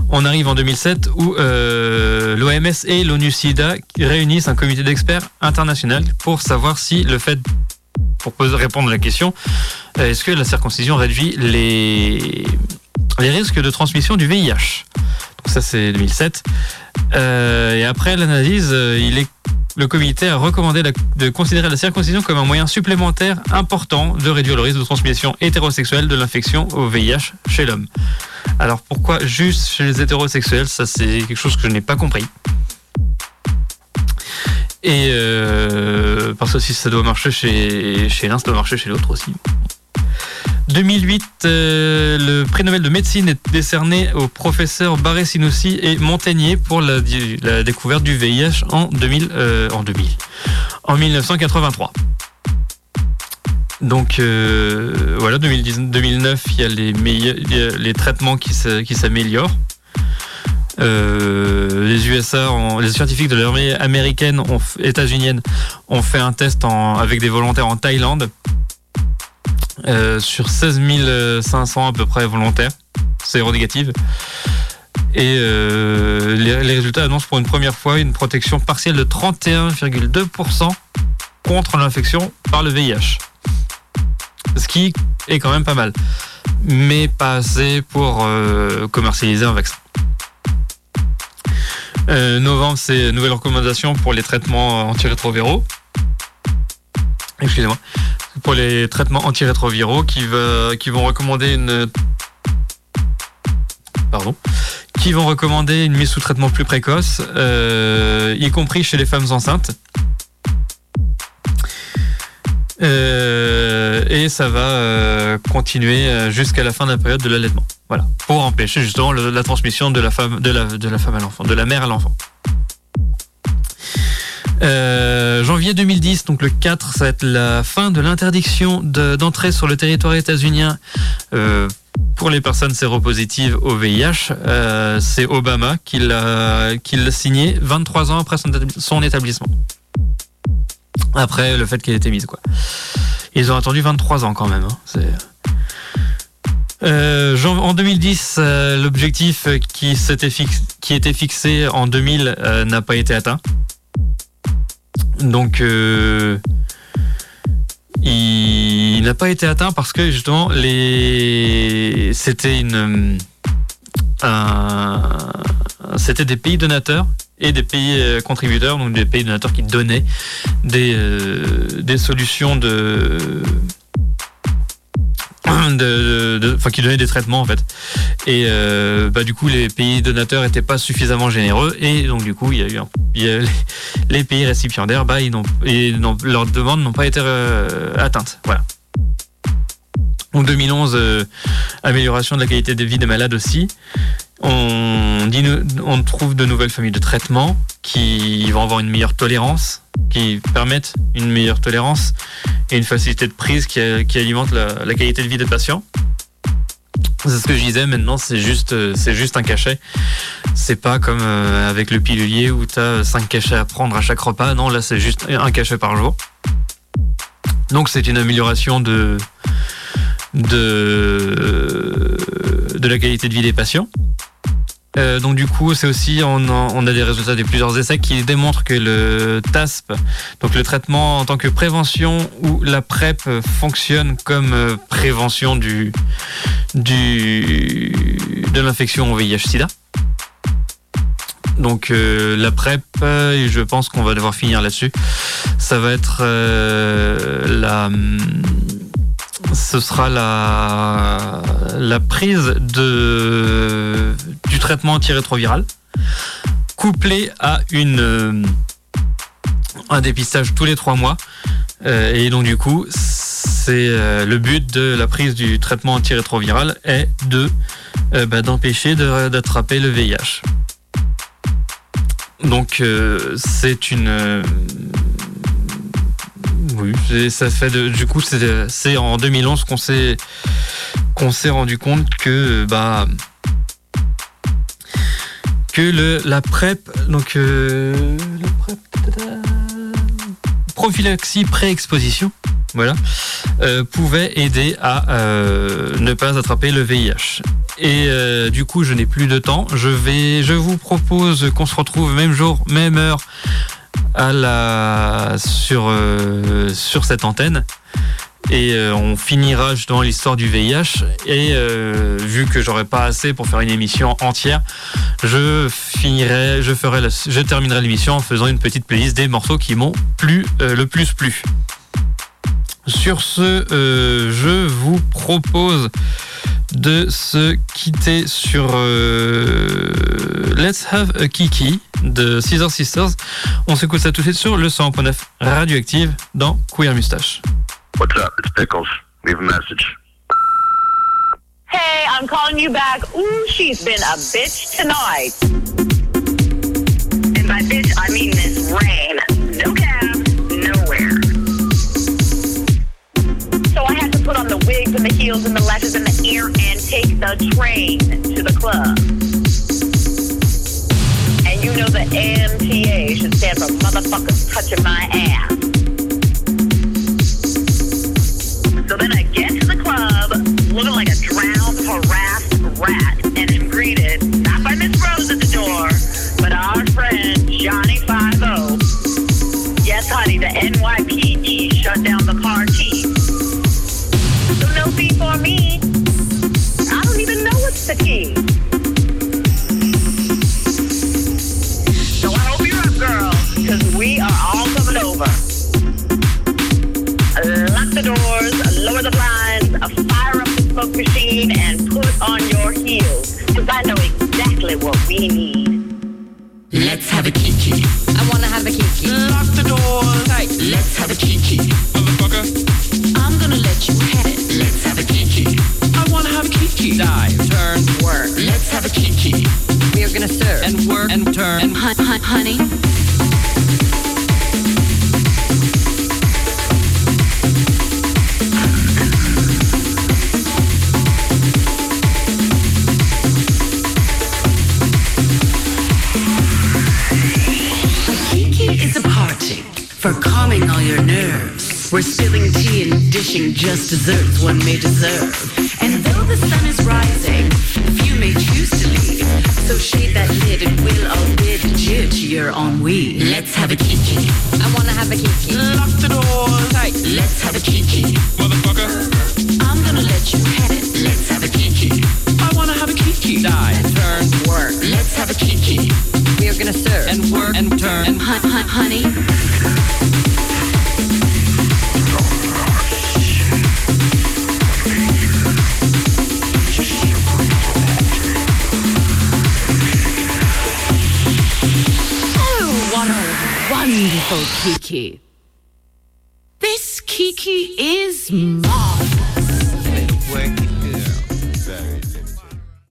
on arrive en 2007 où euh, l'OMS et l'ONU-SIDA réunissent un comité d'experts international pour savoir si le fait, pour répondre à la question, euh, est-ce que la circoncision réduit les, les risques de transmission du VIH Donc ça c'est 2007. Euh, et après l'analyse, euh, le comité a recommandé de considérer la circoncision comme un moyen supplémentaire important de réduire le risque de transmission hétérosexuelle de l'infection au VIH chez l'homme. Alors pourquoi juste chez les hétérosexuels? Ça c'est quelque chose que je n'ai pas compris. Et euh, parce que si ça doit marcher chez l'un, ça doit marcher chez l'autre aussi. 2008, euh, le prix Nobel de médecine est décerné aux professeurs Barré Sinoussi et Montagnier pour la, découverte du VIH en 2000, euh, en 2000, en 1983. Donc euh, voilà, 2010 2009, il y a les, les traitements qui s'améliorent. Les USA, les scientifiques de l'armée américaine, états-unienne, ont fait un test avec des volontaires en Thaïlande euh, sur 16 500 à peu près volontaires, séronégative. Et euh, les, résultats annoncent pour une première fois une protection partielle de 31,2% contre l'infection par le VIH. Ce qui est quand même pas mal, mais pas assez pour euh, commercialiser un vaccin. Novembre, c'est nouvelle recommandation pour les traitements antirétroviraux. Excusez-moi. Pour les traitements antirétroviraux qui, vont recommander une. Pardon. Qui vont recommander une mise sous traitement plus précoce, euh, y compris chez les femmes enceintes. Euh, et ça va euh, continuer jusqu'à la fin de la période de l'allaitement. Voilà, pour empêcher justement la transmission de la femme, de la, de la femme à l'enfant, de la mère à l'enfant. Euh, janvier 2010, donc le 4, ça va être la fin de l'interdiction de- d'entrée sur le territoire états-unien euh, pour les personnes séropositives au VIH. Euh, C'est Obama qui l'a signé 23 ans après son, établi- son établissement. Après le fait qu'elle ait été mise, quoi. Ils ont attendu 23 ans quand même. hein. En 2010, euh, l'objectif qui, était fixé en 2000 euh, n'a pas été atteint. Donc, euh, il n'a pas été atteint parce que justement, les... c'était euh, des pays donateurs et des pays euh, contributeurs, donc des pays donateurs qui donnaient des solutions de de, de- qui donnaient des traitements en fait. Et euh, bah du coup les pays donateurs étaient pas suffisamment généreux. Et donc du coup il y a eu un- les, pays récipiendaires bah ils n'ont leurs demandes n'ont pas été euh, atteintes. Voilà. Donc 2011 euh, amélioration de la qualité de vie des malades aussi on, trouve de nouvelles familles de traitements qui vont avoir une meilleure tolérance, qui permettent une meilleure tolérance et une facilité de prise qui, qui alimente la, qualité de vie des patients. C'est ce que je disais, maintenant c'est juste, euh, c'est juste un cachet. C'est pas comme avec le pilulier où tu as 5 cachets à prendre à chaque repas. Non, là c'est juste un cachet par jour. Donc c'est une amélioration de, de, de la qualité de vie des patients. Euh, donc du coup, c'est aussi on, a des résultats de plusieurs essais qui démontrent que le TASP, donc le traitement en tant que prévention ou la PrEP fonctionne comme euh, prévention du, du de l'infection au VIH/SIDA. Donc euh, la PrEP, je pense qu'on va devoir finir là-dessus. Ça va être la ce sera la, prise de, du traitement antirétroviral couplé à une, euh, un dépistage tous les trois mois. Euh, et donc du coup, c'est euh, le but de la prise du traitement antirétroviral est de bah, d'empêcher d'attraper le VIH. Donc c'est une oui, ça fait du coup c'est en 2011 qu'on s'est qu'on s'est rendu compte que bah que le la PrEP donc euh, prophylaxie pré-exposition voilà euh, pouvait aider à euh, ne pas attraper le VIH. Et du coup, je n'ai plus de temps. Je vais, je vous propose qu'on se retrouve même jour, même heure à la sur euh, sur cette antenne. Et euh, on finira justement l'histoire du VIH et euh, vu que j'aurai pas assez pour faire une émission entière je finirai je ferai je terminerai l'émission en faisant une petite playlist des morceaux qui m'ont plu le plus plu. Sur ce je vous propose de se quitter sur euh, Let's Have a Kiki de Scissor Sisters. On s'écoute ça tout de suite sur le 100.9 Radioactive dans Queer Mustache. What's up? It's Pickles. Leave a message. Hey, I'm calling you back. Ooh, she's been a bitch tonight. And by bitch, I mean this rain. Wigs and the heels and the lashes and the ear and take the train to the club. And you know the MTA should stand for motherfuckers touching my ass. So then I get to the club looking like a drowned, harassed rat and am greeted not by Miss Rose at the door, but our friend Johnny Five O. Yes, honey, the NYPD Let's have a kiki. Motherfucker. I'm gonna let you have it. Let's have a kiki. I wanna have a kiki. Dive, turn, work. Let's have a kiki. We are gonna serve and work and turn and hun- hun- honey. We're spilling tea and dishing just desserts one may deserve. And though the sun is rising, few may choose to leave. So shade that lid and we'll all bid adieu to your ennui. Let's have a kiki. I wanna have a kiki. Lock the door. Tight. Let's have a kiki. Motherfucker. I'm gonna let you have it. Let's have a kiki. I wanna have a kiki. Dive, turn, work. Let's have a kiki. We are gonna serve and work and turn and hun- hun- honey. Kiki.